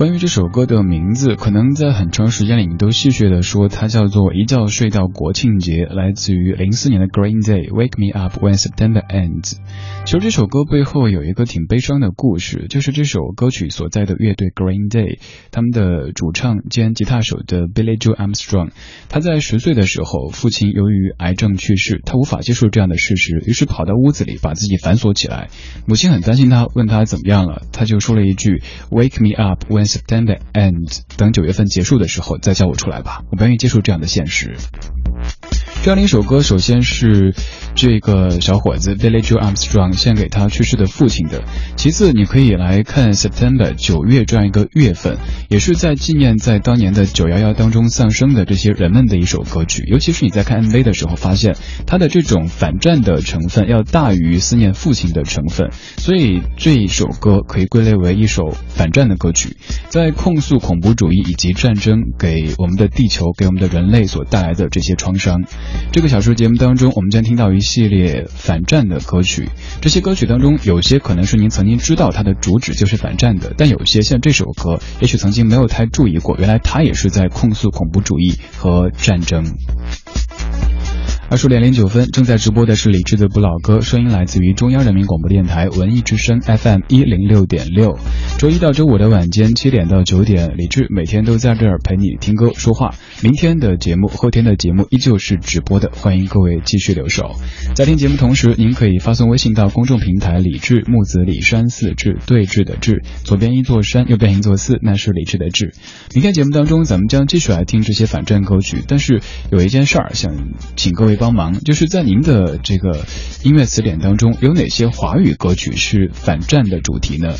关于这首歌的名字，可能在很长时间里你都戏谑的说它叫做一觉睡到国庆节，来自于零四年的 Green Day Wake Me Up When September Ends。其实这首歌背后有一个挺悲伤的故事，就是这首歌曲所在的乐队 Green Day，他们的主唱兼吉他手的 Billy Joe Armstrong，他在十岁的时候，父亲由于癌症去世，他无法接受这样的事实，于是跑到屋子里把自己反锁起来。母亲很担心他，问他怎么样了，他就说了一句 Wake me up when September End，等九月份结束的时候再叫我出来吧，我不愿意接受这样的现实。这样的一首歌，首先是这个小伙子 Billy Joe Armstrong 献给他去世的父亲的。其次，你可以来看 September 九月这样一个月份，也是在纪念在当年的九幺幺当中丧生的这些人们的一首歌曲。尤其是你在看 MV 的时候，发现它的这种反战的成分要大于思念父亲的成分，所以这一首歌可以归类为一首反战的歌曲，在控诉恐怖主义以及战争给我们的地球、给我们的人类所带来的这些创伤。这个小说节目当中，我们将听到一系列反战的歌曲。这些歌曲当中，有些可能是您曾经知道它的主旨就是反战的，但有些像这首歌，也许曾经没有太注意过，原来它也是在控诉恐怖主义和战争。二十点零九分，正在直播的是李志的不老歌，声音来自于中央人民广播电台文艺之声 FM 一零六点六。周一到周五的晚间七点到九点，李志每天都在这儿陪你听歌说话。明天的节目、后天的节目依旧是直播的，欢迎各位继续留守。在听节目同时，您可以发送微信到公众平台“李志木子李山寺志对峙的志”，左边一座山，右边一座寺，那是李志的志。明天节目当中，咱们将继续来听这些反战歌曲，但是有一件事儿想请各位。帮忙，就是在您的这个音乐词典当中，有哪些华语歌曲是反战的主题呢？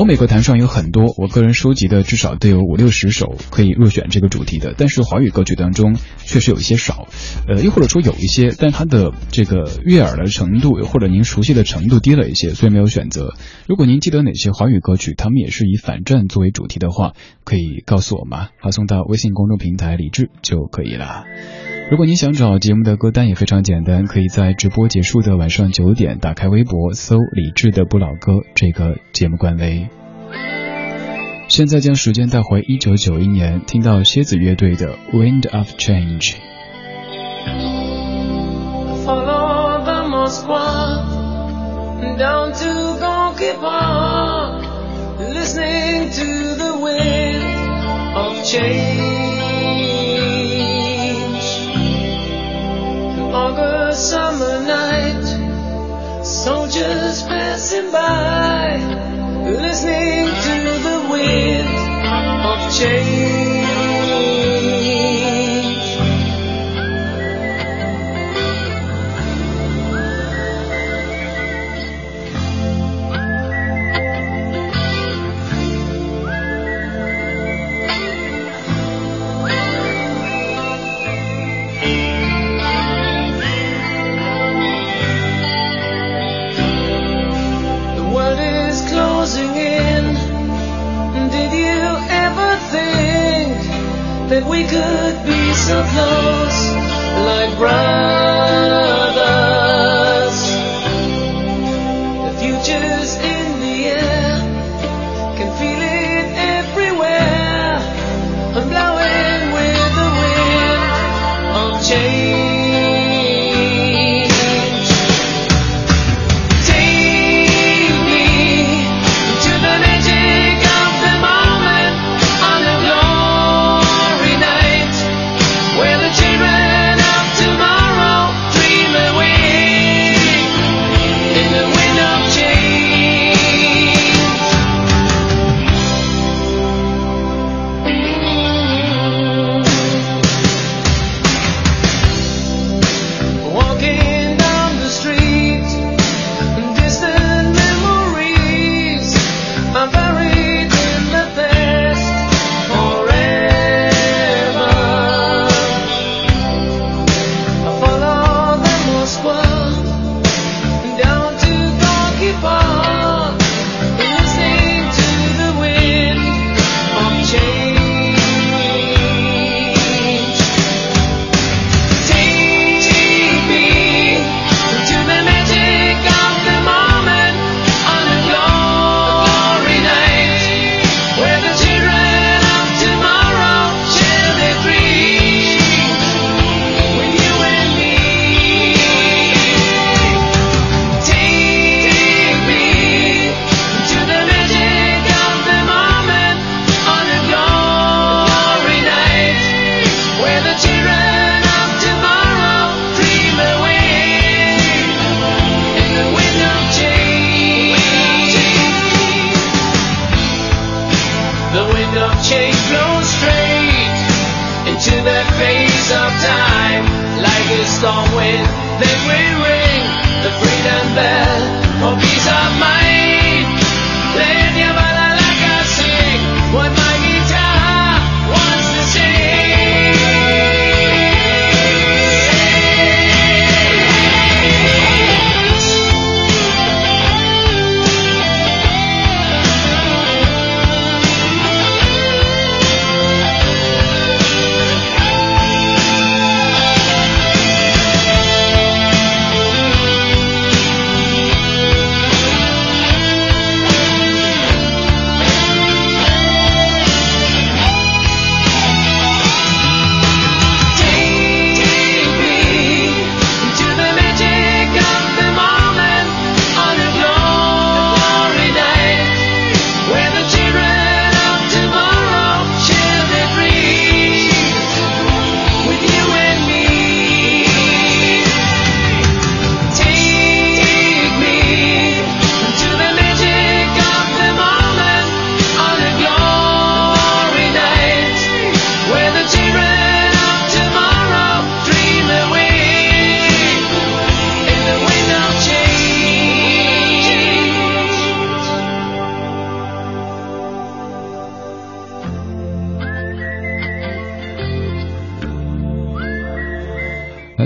欧美歌坛上有很多，我个人收集的至少都有五六十首可以入选这个主题的，但是华语歌曲当中确实有一些少，呃，又或者说有一些，但它的这个悦耳的程度或者您熟悉的程度低了一些，所以没有选择。如果您记得哪些华语歌曲，他们也是以反战作为主题的话，可以告诉我吗？发送到微信公众平台李智就可以了。如果你想找节目的歌单也非常简单，可以在直播结束的晚上九点打开微博搜“李志的不老歌”这个节目官微。现在将时间带回一九九一年，听到蝎子乐队的《Wind of Change》。August summer night, soldiers passing by, listening to the wind of change.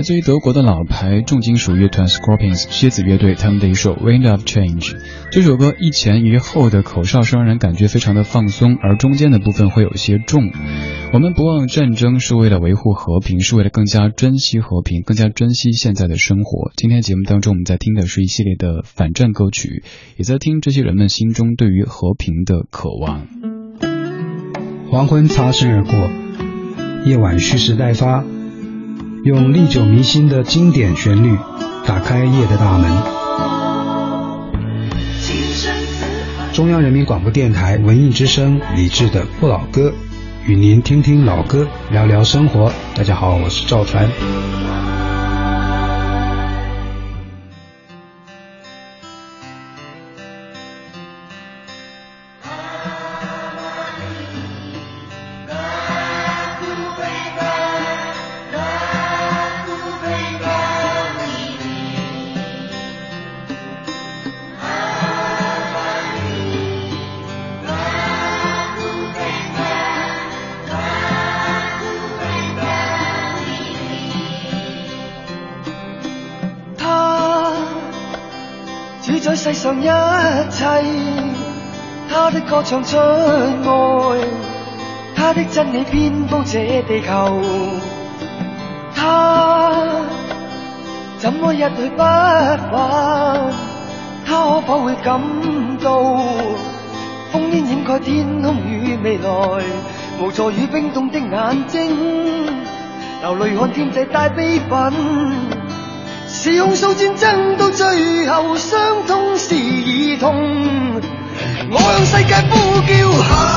自于德国的老牌重金属乐团 Scorpions 蝎子乐队，他们的一首《Wind of Change》。这首歌一前一后的口哨声让人感觉非常的放松，而中间的部分会有些重。我们不忘战争是为了维护和平，是为了更加珍惜和平，更加珍惜现在的生活。今天节目当中，我们在听的是一系列的反战歌曲，也在听这些人们心中对于和平的渴望。黄昏擦身而过，夜晚蓄势待发。用历久弥新的经典旋律打开夜的大门。中央人民广播电台文艺之声李志的不老歌，与您听听老歌，聊聊生活。大家好，我是赵传。唱出爱，他的真理遍布这地球。他怎么一去不返？他可否会感到烽烟掩盖天空与未来？无助与冰冻的眼睛，流泪看天际带悲愤。是控诉战争到最后，伤痛是儿童。我向世界呼叫。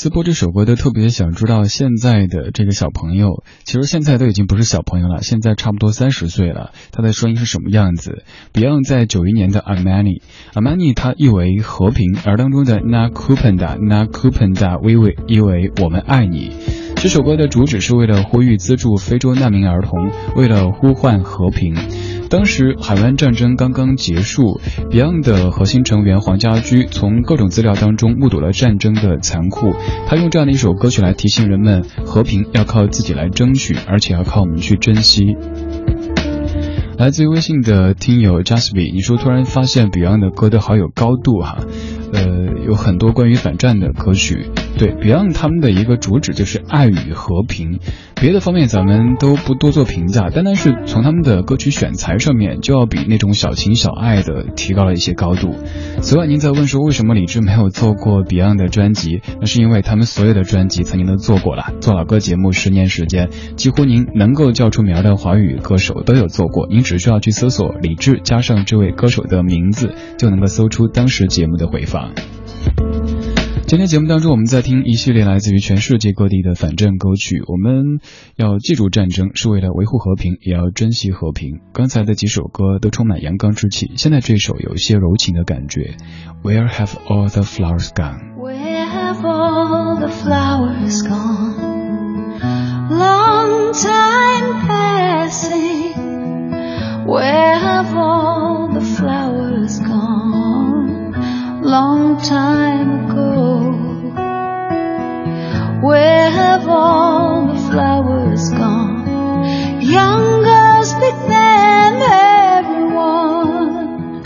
次播这首歌都特别想知道现在的这个小朋友，其实现在都已经不是小朋友了，现在差不多三十岁了，他的声音是什么样子？Beyond 在九一年的 Amani，Amani 它意为和平，而当中的 Na Kupenda Na Kupenda 微微意为我们爱你。这首歌的主旨是为了呼吁资助非洲难民儿童，为了呼唤和平。当时海湾战争刚刚结束，Beyond 的核心成员黄家驹从各种资料当中目睹了战争的残酷，他用这样的一首歌曲来提醒人们，和平要靠自己来争取，而且要靠我们去珍惜。来自于微信的听友 Jasby，你说突然发现 Beyond 的歌都好有高度哈。呃，有很多关于反战的歌曲，对 Beyond 他们的一个主旨就是爱与和平，别的方面咱们都不多做评价，单单是从他们的歌曲选材上面，就要比那种小情小爱的提高了一些高度。此外，您在问说为什么李志没有做过 Beyond 的专辑，那是因为他们所有的专辑曾经都做过了，做老歌节目十年时间，几乎您能够叫出名的华语歌手都有做过，您只需要去搜索李志加上这位歌手的名字，就能够搜出当时节目的回放。今天节目当中，我们在听一系列来自于全世界各地的反战歌曲。我们要记住战争是为了维护和平，也要珍惜和平。刚才的几首歌都充满阳刚之气，现在这首有一些柔情的感觉。Where have all the flowers gone? Where have all the flowers gone? Long time passing. Where have all the flowers gone? long time. Where have all the flowers gone? Young girls, big men, everyone.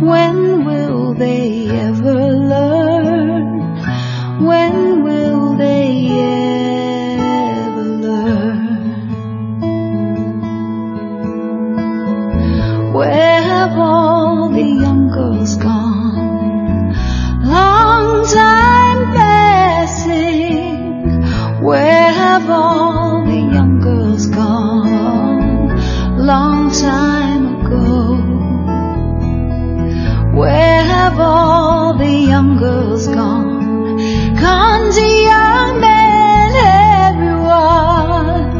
When will they ever learn? When will they ever learn? Where have all have all the young girls gone? Long time ago. Where have all the young girls gone? Gone to young men, everyone.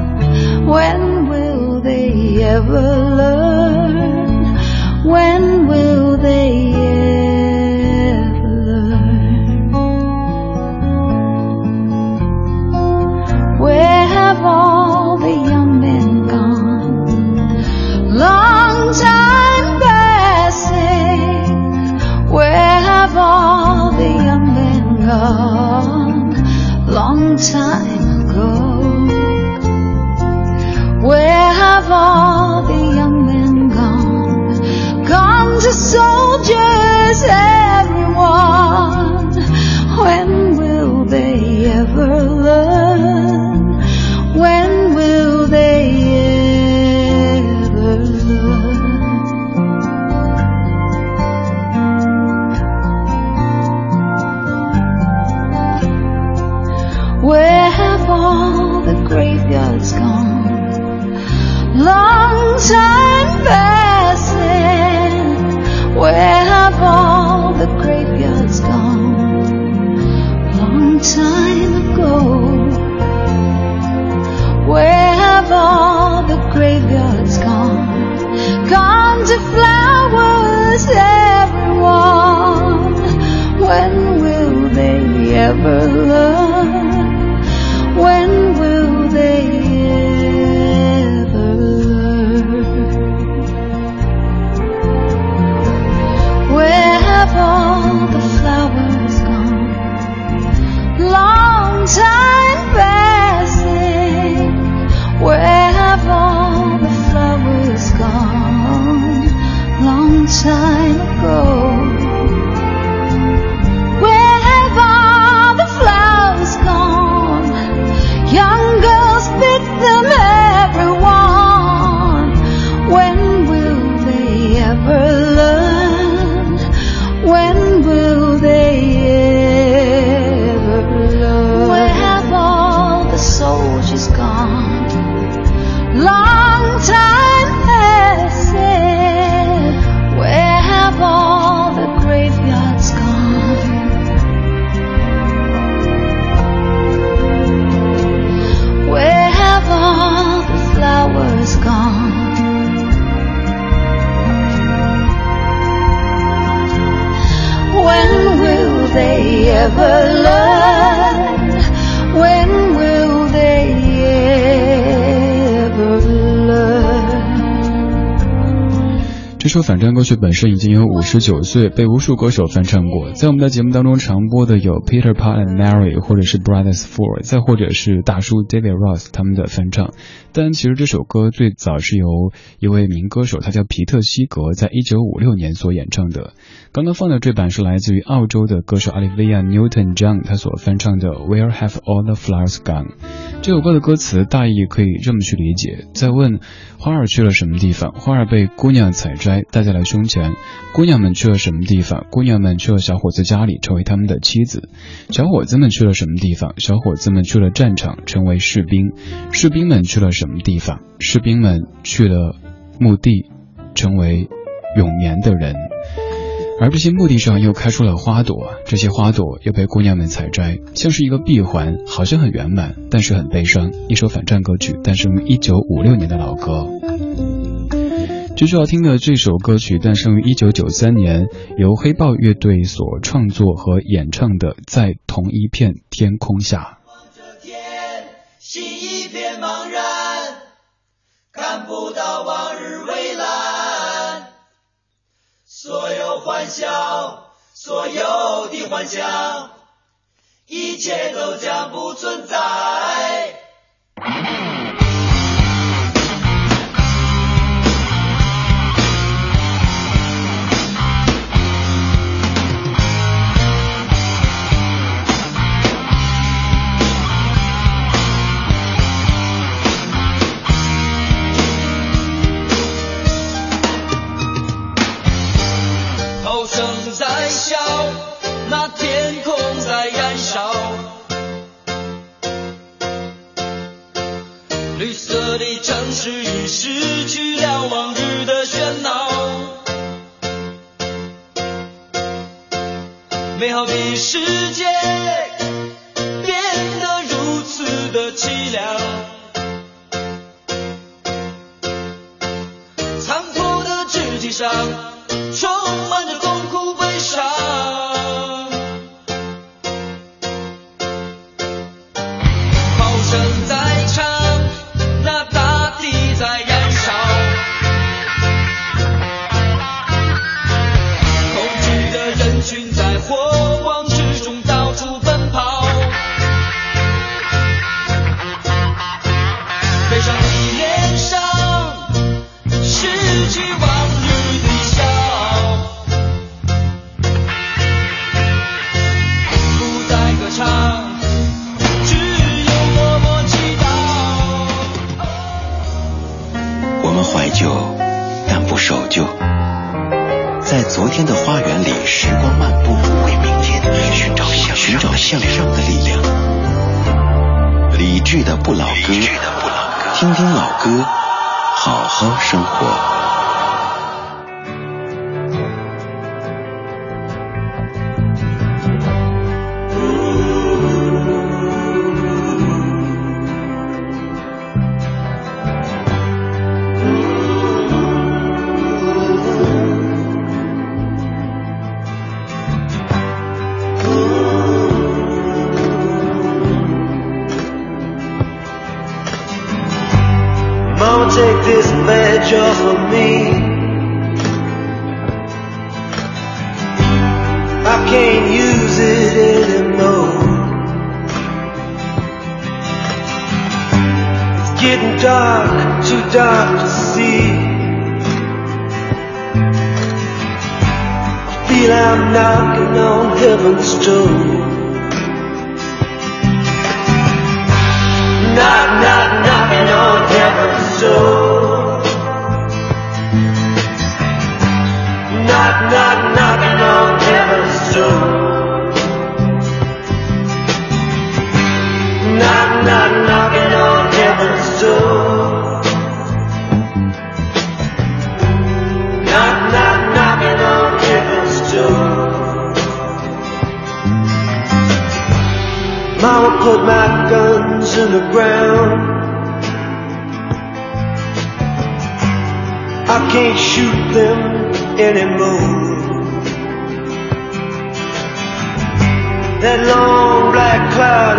When will they ever learn? When love. 首反战歌曲本身已经有五十九岁，被无数歌手翻唱过。在我们的节目当中常播的有 Peter Paul and Mary，或者是 Brothers Four，再或者是大叔 David Ross 他们的翻唱。但其实这首歌最早是由一位民歌手，他叫皮特西格，在一九五六年所演唱的。刚刚放的这版是来自于澳洲的歌手 Olivia Newton-John，他所翻唱的 Where Have All the Flowers Gone？这首歌的歌词大意可以这么去理解，在问花儿去了什么地方？花儿被姑娘采摘，戴在了胸前。姑娘们去了什么地方？姑娘们去了小伙子家里，成为他们的妻子。小伙子们去了什么地方？小伙子们去了战场，成为士兵。士兵们去了什么地方？士兵们去了墓地，成为永眠的人。而这些墓地上又开出了花朵，这些花朵又被姑娘们采摘，像是一个闭环，好像很圆满，但是很悲伤。一首反战歌曲，诞生于一九五六年的老歌。继续要听的这首歌曲，诞生于一九九三年，由黑豹乐队所创作和演唱的《在同一片天空下》。望着天，心一片茫然，看不欢笑，所有的幻想，一切都将不存在。在笑，那天空在燃烧，绿色的城市已是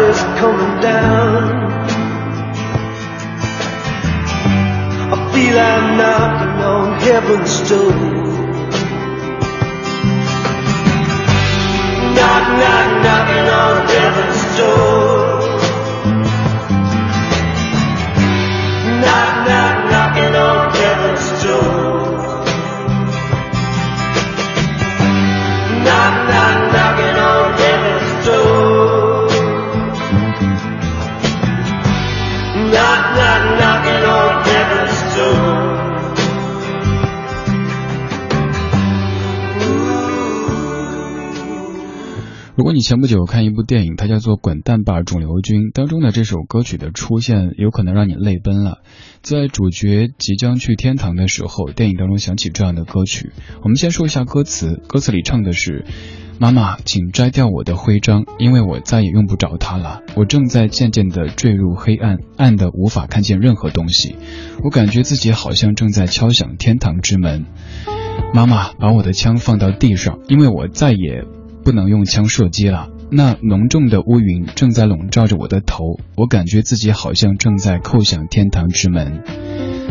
is coming down. I feel I'm knocking on heaven's door. Knock, knock, knocking on heaven's door. 如果你前不久看一部电影，它叫做《滚蛋吧，肿瘤君》，当中的这首歌曲的出现，有可能让你泪奔了。在主角即将去天堂的时候，电影当中响起这样的歌曲。我们先说一下歌词，歌词里唱的是：“妈妈，请摘掉我的徽章，因为我再也用不着它了。我正在渐渐地坠入黑暗，暗的无法看见任何东西。我感觉自己好像正在敲响天堂之门。妈妈，把我的枪放到地上，因为我再也。”不能用枪射击了。那浓重的乌云正在笼罩着我的头，我感觉自己好像正在叩响天堂之门。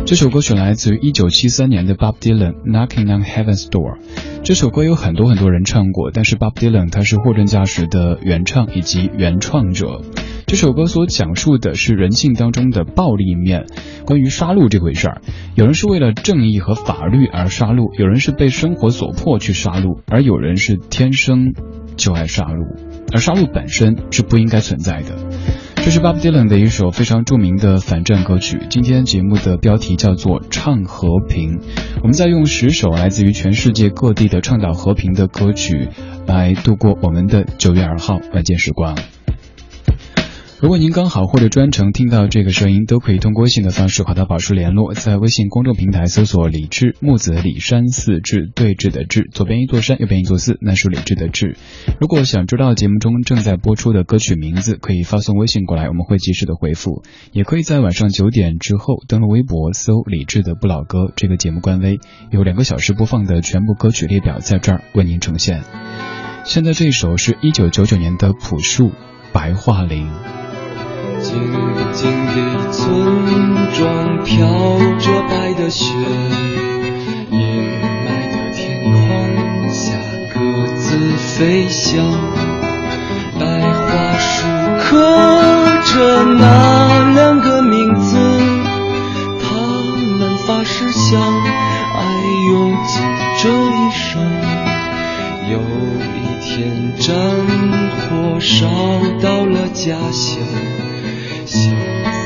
这首歌曲来自于一九七三年的 Bob Dylan Knocking on Heaven's Door。这首歌有很多很多人唱过，但是 Bob Dylan 他是货真价实的原唱以及原创者。这首歌所讲述的是人性当中的暴力面，关于杀戮这回事儿。有人是为了正义和法律而杀戮，有人是被生活所迫去杀戮，而有人是天生就爱杀戮，而杀戮本身是不应该存在的。这是 Bob Dylan 的一首非常著名的反战歌曲。今天节目的标题叫做《唱和平》，我们在用十首来自于全世界各地的倡导和平的歌曲来度过我们的九月二号晚间时光。如果您刚好或者专程听到这个声音，都可以通过微信的方式和到宝叔联络，在微信公众平台搜索“李志木子李山寺志对峙的志”，左边一座山，右边一座寺，那是李志的志。如果想知道节目中正在播出的歌曲名字，可以发送微信过来，我们会及时的回复。也可以在晚上九点之后登录微博搜“李志的不老歌”这个节目官微，有两个小时播放的全部歌曲列表在这儿为您呈现。现在这首是一九九九年的朴树《白桦林》。静静的村庄飘着白的雪，阴霾的天空下各自飞翔。白桦树刻着那两个名字，他们发誓相爱用尽这一生。有一天战火烧到了家乡。心。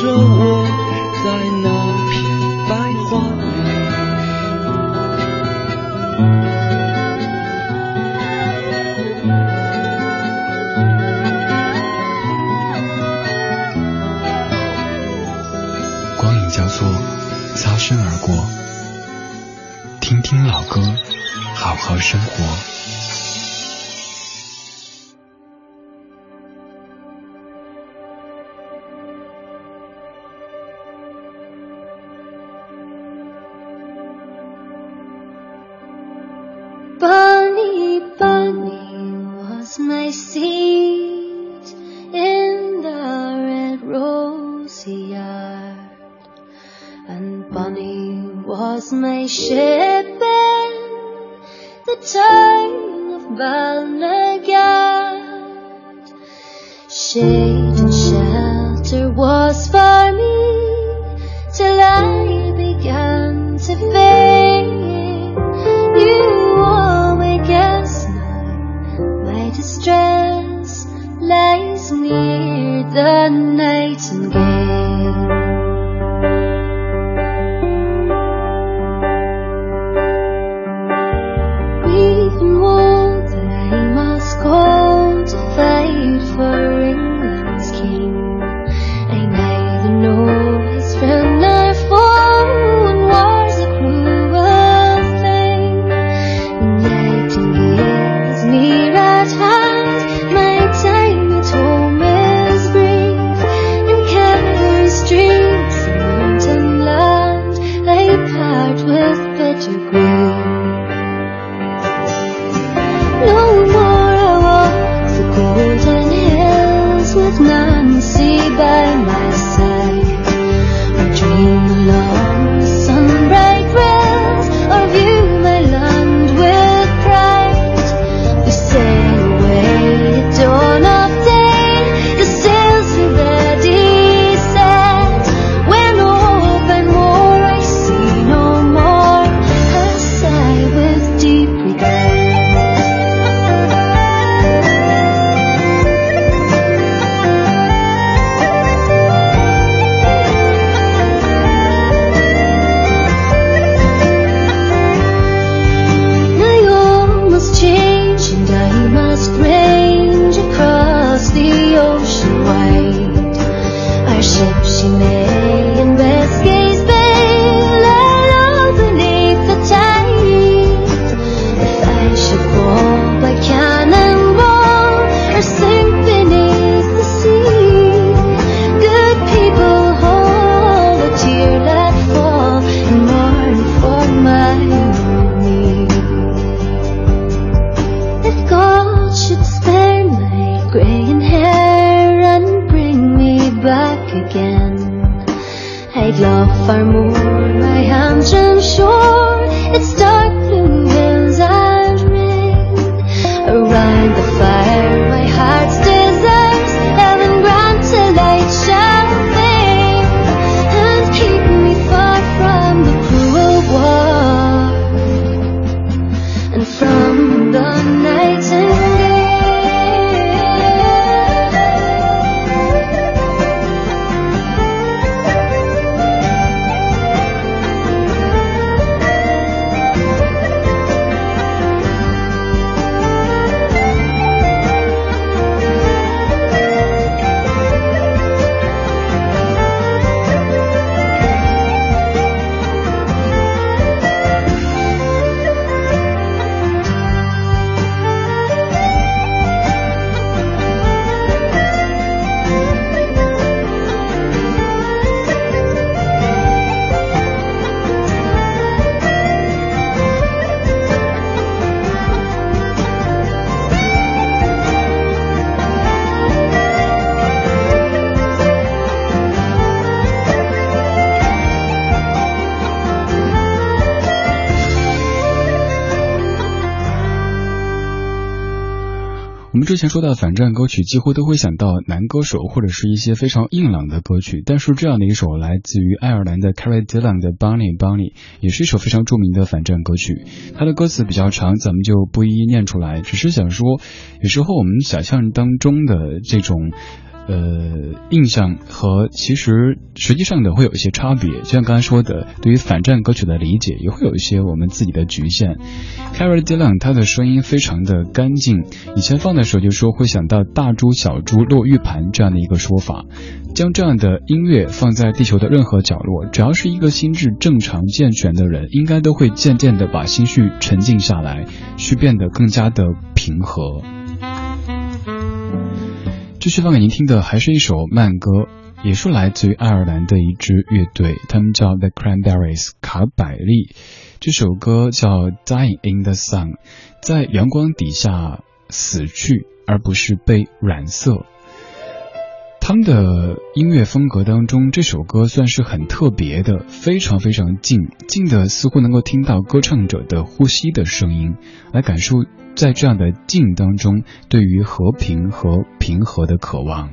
中。Seat in the red rosy yard, and Bunny was my ship in the town of Balnagar. Shade and shade. 之前说到反战歌曲，几乎都会想到男歌手或者是一些非常硬朗的歌曲。但是这样的一首来自于爱尔兰的 c a r r y Dillon 的 Bunny Bunny，也是一首非常著名的反战歌曲。它的歌词比较长，咱们就不一一念出来，只是想说，有时候我们想象当中的这种。呃，印象和其实实际上的会有一些差别，就像刚才说的，对于反战歌曲的理解也会有一些我们自己的局限。c a r r y Dillon 他的声音非常的干净，以前放的时候就说会想到大珠小珠落玉盘这样的一个说法，将这样的音乐放在地球的任何角落，只要是一个心智正常健全的人，应该都会渐渐的把心绪沉静下来，去变得更加的平和。继续放给您听的还是一首慢歌，也是来自于爱尔兰的一支乐队，他们叫 The Cranberries 卡百利。这首歌叫 Dying in the Sun，在阳光底下死去，而不是被染色。他们的音乐风格当中，这首歌算是很特别的，非常非常静，静的似乎能够听到歌唱者的呼吸的声音，来感受在这样的静当中对于和平和平和的渴望。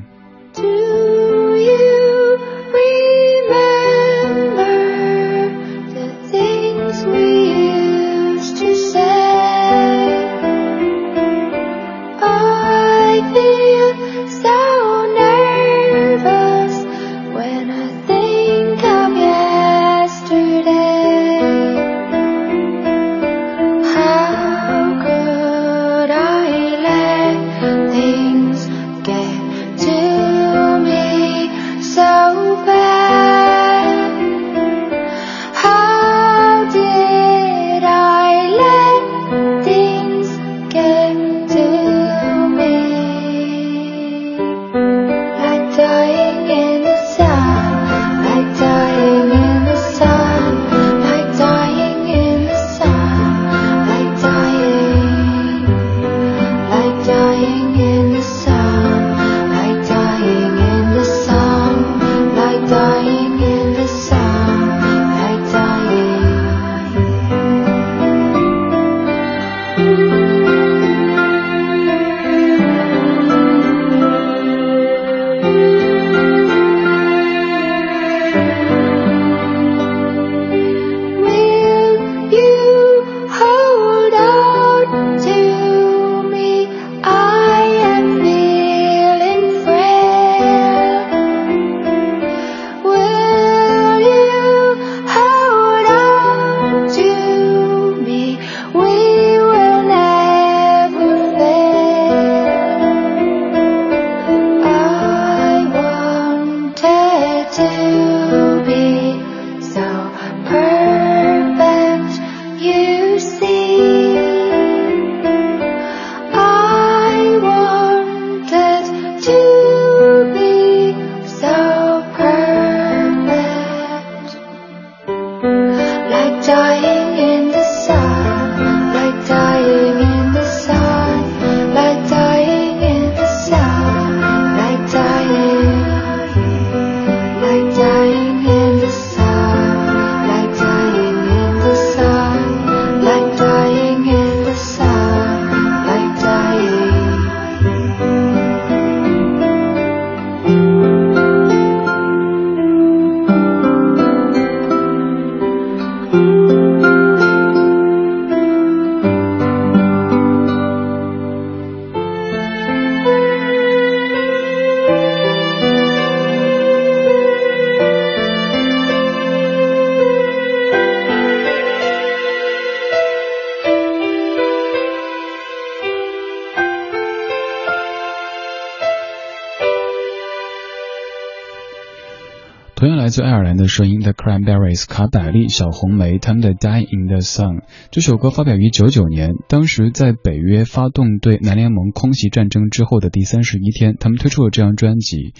爱尔兰的声音，The Cranberries 卡百利小红莓他们的 Die in the Sun 这首歌发表于九九年，当时在北约发动对南联盟空袭战争之后的第三十一天，他们推出了这张专辑。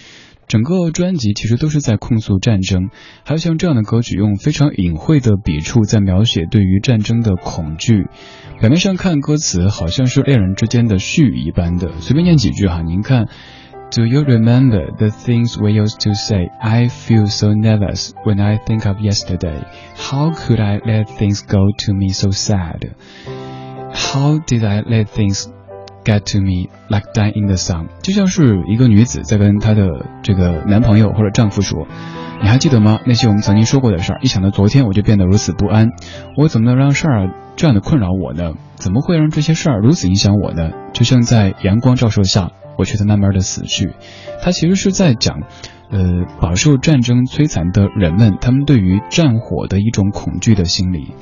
整个专辑其实都是在控诉战争，还有像这样的歌曲，用非常隐晦的笔触在描写对于战争的恐惧。表面上看歌词好像是恋人之间的絮语一般的，随便念几句哈，您看。Do you remember the things we used to say? I feel so nervous when I think of yesterday. How could I let things go to me so sad? How did I let things get to me like dying in the sun，就像是一个女子在跟她的这个男朋友或者丈夫说：“你还记得吗？那些我们曾经说过的事儿，一想到昨天我就变得如此不安。我怎么能让事儿这样的困扰我呢？怎么会让这些事儿如此影响我呢？就像在阳光照射下，我却在慢慢的死去。”他其实是在讲。呃，饱受战争摧残的人们，他们对于战火的一种恐惧的心理，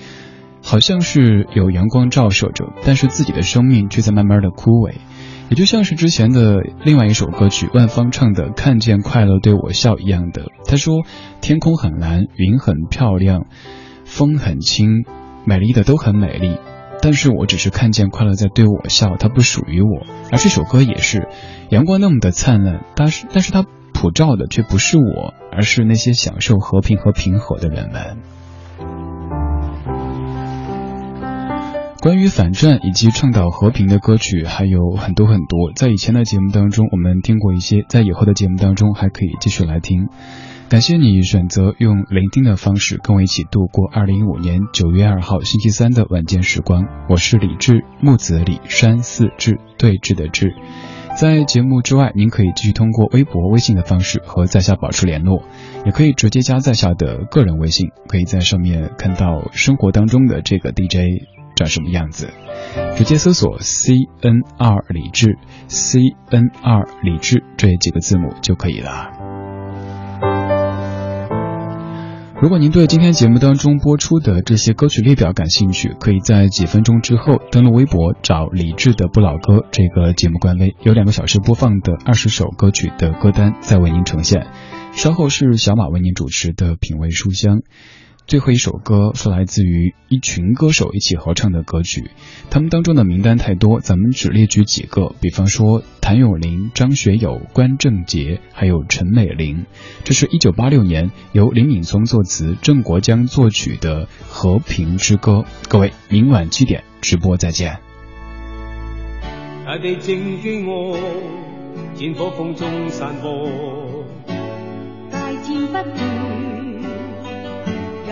好像是有阳光照射着，但是自己的生命却在慢慢的枯萎，也就像是之前的另外一首歌曲万芳唱的《看见快乐对我笑》一样的。他说：“天空很蓝，云很漂亮，风很轻，美丽的都很美丽，但是我只是看见快乐在对我笑，它不属于我。”而这首歌也是，阳光那么的灿烂，但是，但是它。普照的却不是我，而是那些享受和平和平和的人们。关于反战以及倡导和平的歌曲还有很多很多，在以前的节目当中我们听过一些，在以后的节目当中还可以继续来听。感谢你选择用聆听的方式跟我一起度过二零一五年九月二号星期三的晚间时光。我是李志，木子李山寺志对峙的志。在节目之外，您可以继续通过微博、微信的方式和在下保持联络，也可以直接加在下的个人微信，可以在上面看到生活当中的这个 DJ 长什么样子，直接搜索 C N R 李智 C N R 李智这几个字母就可以了。如果您对今天节目当中播出的这些歌曲列表感兴趣，可以在几分钟之后登录微博找李志的不老歌这个节目官微，有两个小时播放的二十首歌曲的歌单在为您呈现。稍后是小马为您主持的品味书香。最后一首歌是来自于一群歌手一起合唱的歌曲，他们当中的名单太多，咱们只列举几个。比方说谭咏麟、张学友、关正杰，还有陈美玲。这是一九八六年由林敏聪作词、郑国江作曲的《和平之歌》。各位，明晚七点直播再见。大地正饥饿，战火风中散播，大战不断。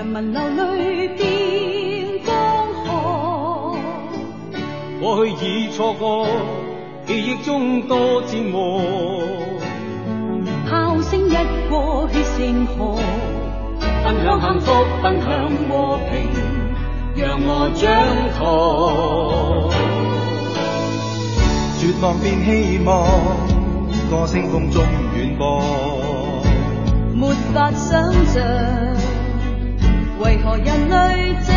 人民流泪变江河，过去已错过，记忆中多折磨。炮声一过，血成河。分享幸福，分享和平，让我掌舵。绝望变希望，歌声风中远播。没法想象。为何人类这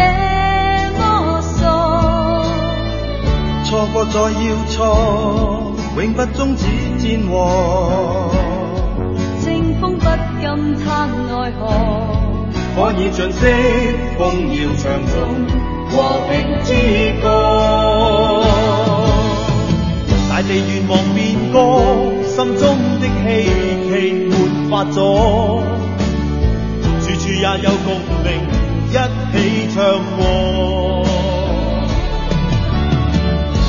么傻？错过再要错，永不终止战祸。清风不禁叹奈何。可以尽释，风要唱颂和平之歌。大地愿望变歌，心中的希冀没法阻。处处也有共鸣。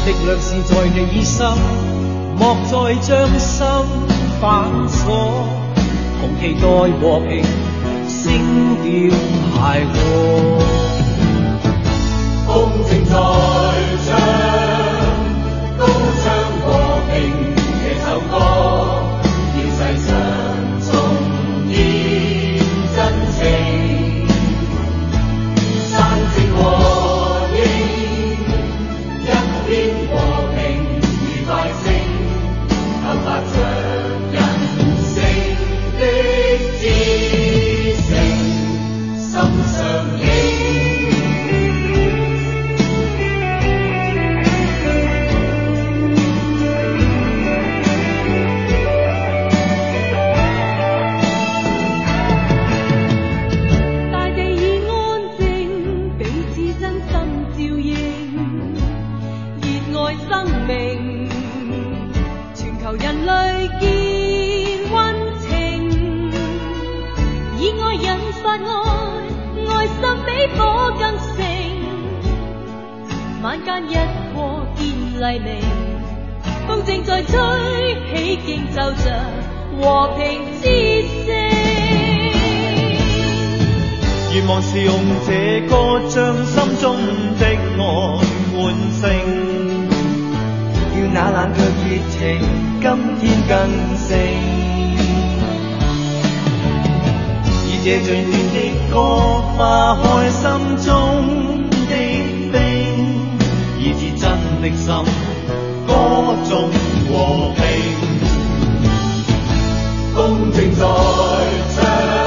力量是在你心，莫再将心反锁。同期待和平，声调諧和。风正在唱，高唱和平这首歌，风正在吹，起劲奏着和平之声。愿望是用这歌将心中的爱唤醒，要那冷却热情，今天更盛。以这最暖的歌，化开心中。的心，歌颂和平，公正在唱。